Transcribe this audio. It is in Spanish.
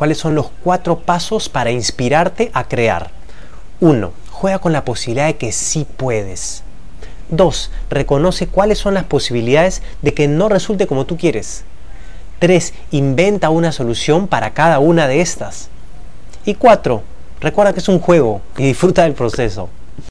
cuáles son los cuatro pasos para inspirarte a crear. 1. Juega con la posibilidad de que sí puedes. 2. Reconoce cuáles son las posibilidades de que no resulte como tú quieres. 3. Inventa una solución para cada una de estas. Y 4. Recuerda que es un juego y disfruta del proceso.